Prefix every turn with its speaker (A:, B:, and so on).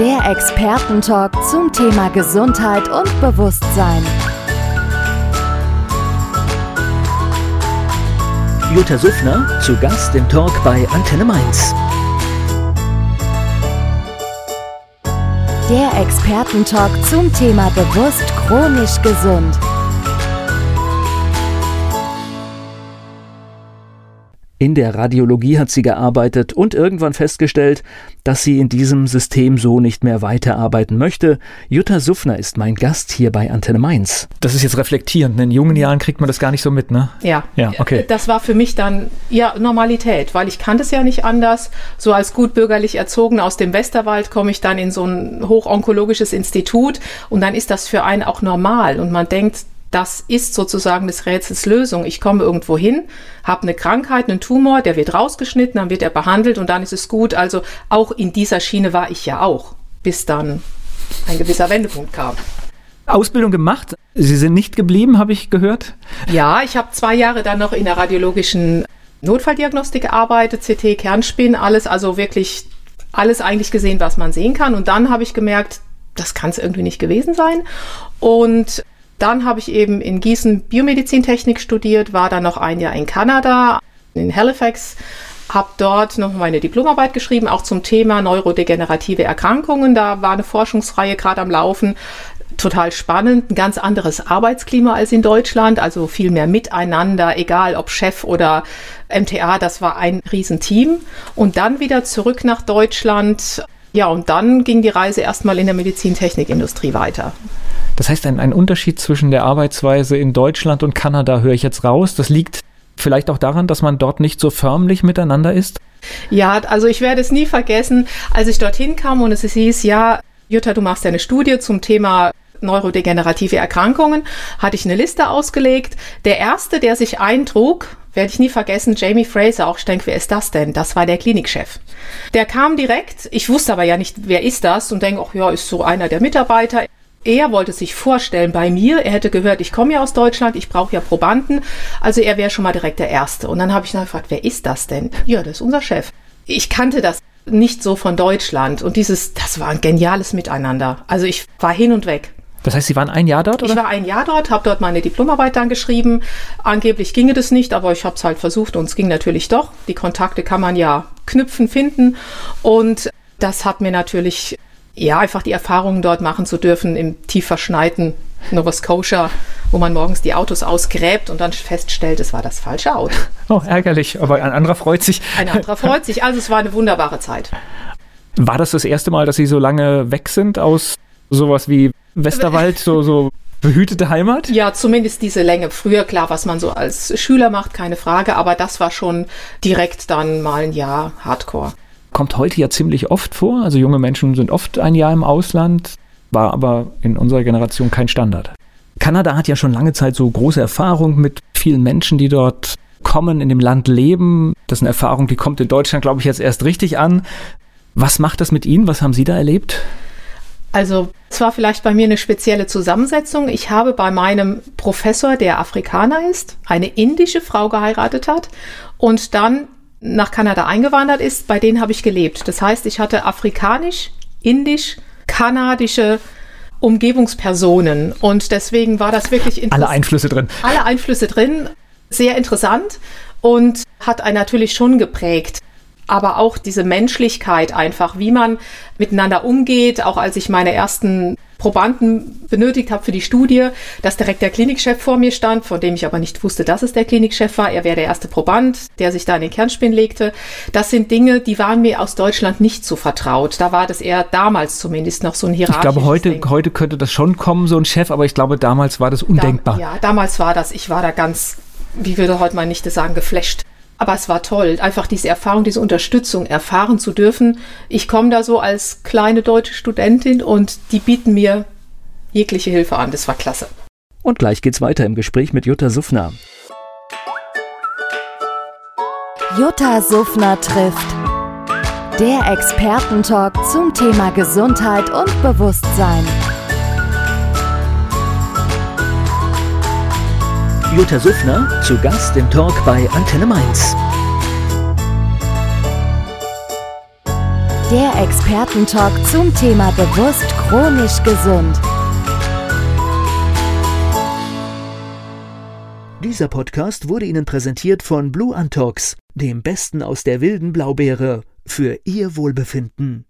A: Der Expertentalk zum Thema Gesundheit und Bewusstsein.
B: Jutta Suffner zu Gast im Talk bei Antenne Mainz.
A: Der Expertentalk zum Thema bewusst chronisch gesund.
B: In der Radiologie hat sie gearbeitet und irgendwann festgestellt, dass sie in diesem System so nicht mehr weiterarbeiten möchte. Jutta Suffner ist mein Gast hier bei Antenne Mainz.
C: Das ist jetzt reflektierend. In jungen Jahren kriegt man das gar nicht so mit, ne?
D: Ja. Ja, okay. Das war für mich dann ja Normalität, weil ich kannte es ja nicht anders. So als gut bürgerlich erzogen aus dem Westerwald komme ich dann in so ein hochonkologisches Institut und dann ist das für einen auch normal und man denkt, das ist sozusagen des Rätsels Lösung. Ich komme irgendwo hin, habe eine Krankheit, einen Tumor, der wird rausgeschnitten, dann wird er behandelt und dann ist es gut. Also auch in dieser Schiene war ich ja auch, bis dann ein gewisser Wendepunkt kam.
C: Ausbildung gemacht. Sie sind nicht geblieben, habe ich gehört.
D: Ja, ich habe zwei Jahre dann noch in der radiologischen Notfalldiagnostik gearbeitet, CT, Kernspin, alles, also wirklich alles eigentlich gesehen, was man sehen kann. Und dann habe ich gemerkt, das kann es irgendwie nicht gewesen sein. Und dann habe ich eben in Gießen Biomedizintechnik studiert, war dann noch ein Jahr in Kanada, in Halifax, habe dort noch meine Diplomarbeit geschrieben, auch zum Thema neurodegenerative Erkrankungen. Da war eine Forschungsreihe gerade am Laufen. Total spannend, ein ganz anderes Arbeitsklima als in Deutschland, also viel mehr miteinander, egal ob Chef oder MTA, das war ein Riesenteam. Und dann wieder zurück nach Deutschland. Ja, und dann ging die Reise erstmal in der Medizintechnikindustrie weiter.
C: Das heißt, ein, ein Unterschied zwischen der Arbeitsweise in Deutschland und Kanada höre ich jetzt raus. Das liegt vielleicht auch daran, dass man dort nicht so förmlich miteinander ist?
D: Ja, also ich werde es nie vergessen, als ich dorthin kam und es hieß, ja, Jutta, du machst eine Studie zum Thema neurodegenerative Erkrankungen, hatte ich eine Liste ausgelegt. Der erste, der sich eintrug, werde ich nie vergessen, Jamie Fraser, auch ich denke, wer ist das denn? Das war der Klinikchef. Der kam direkt, ich wusste aber ja nicht, wer ist das und denke, ach ja, ist so einer der Mitarbeiter. Er wollte sich vorstellen bei mir. Er hätte gehört, ich komme ja aus Deutschland, ich brauche ja Probanden. Also er wäre schon mal direkt der Erste. Und dann habe ich dann gefragt, wer ist das denn? Ja, das ist unser Chef. Ich kannte das nicht so von Deutschland. Und dieses, das war ein geniales Miteinander. Also ich war hin und weg.
C: Das heißt, Sie waren ein Jahr dort? Oder?
D: Ich war ein Jahr dort, habe dort meine Diplomarbeit dann geschrieben. Angeblich ginge das nicht, aber ich habe es halt versucht und es ging natürlich doch. Die Kontakte kann man ja knüpfen, finden. Und das hat mir natürlich ja, einfach die Erfahrungen dort machen zu dürfen im tief verschneiten Nova Scotia, wo man morgens die Autos ausgräbt und dann feststellt, es war das falsche Auto.
C: Oh, ärgerlich, aber ein anderer freut sich.
D: Ein anderer freut sich. Also es war eine wunderbare Zeit.
C: War das das erste Mal, dass Sie so lange weg sind aus sowas wie Westerwald, so, so behütete Heimat?
D: Ja, zumindest diese Länge. Früher, klar, was man so als Schüler macht, keine Frage, aber das war schon direkt dann mal ein Jahr Hardcore
C: kommt heute ja ziemlich oft vor. Also junge Menschen sind oft ein Jahr im Ausland, war aber in unserer Generation kein Standard. Kanada hat ja schon lange Zeit so große Erfahrung mit vielen Menschen, die dort kommen, in dem Land leben. Das ist eine Erfahrung, die kommt in Deutschland, glaube ich, jetzt erst richtig an. Was macht das mit Ihnen? Was haben Sie da erlebt?
D: Also es war vielleicht bei mir eine spezielle Zusammensetzung. Ich habe bei meinem Professor, der Afrikaner ist, eine indische Frau geheiratet hat und dann nach Kanada eingewandert ist, bei denen habe ich gelebt. Das heißt, ich hatte afrikanisch, indisch, kanadische Umgebungspersonen und deswegen war das wirklich
C: interessant. Alle Einflüsse drin.
D: Alle Einflüsse drin, sehr interessant und hat einen natürlich schon geprägt. Aber auch diese Menschlichkeit einfach, wie man miteinander umgeht, auch als ich meine ersten Probanden benötigt habe für die Studie, dass direkt der Klinikchef vor mir stand, von dem ich aber nicht wusste, dass es der Klinikchef war. Er wäre der erste Proband, der sich da in den Kernspin legte. Das sind Dinge, die waren mir aus Deutschland nicht so vertraut. Da war das eher damals zumindest noch so ein hierarchisches
C: Ich glaube, heute,
D: Ding.
C: heute könnte das schon kommen, so ein Chef, aber ich glaube, damals war das undenkbar.
D: Da, ja, damals war das, ich war da ganz, wie würde heute man nicht sagen, geflasht. Aber es war toll, einfach diese Erfahrung, diese Unterstützung erfahren zu dürfen. Ich komme da so als kleine deutsche Studentin und die bieten mir jegliche Hilfe an. Das war klasse.
B: Und gleich geht's weiter im Gespräch mit Jutta Suffner.
A: Jutta Suffner trifft. Der Expertentalk zum Thema Gesundheit und Bewusstsein.
B: Jutta Suffner zu Gast im Talk bei Antenne Mainz.
A: Der Expertentalk zum Thema bewusst chronisch gesund.
B: Dieser Podcast wurde Ihnen präsentiert von Blue Antox, dem Besten aus der wilden Blaubeere, für Ihr Wohlbefinden.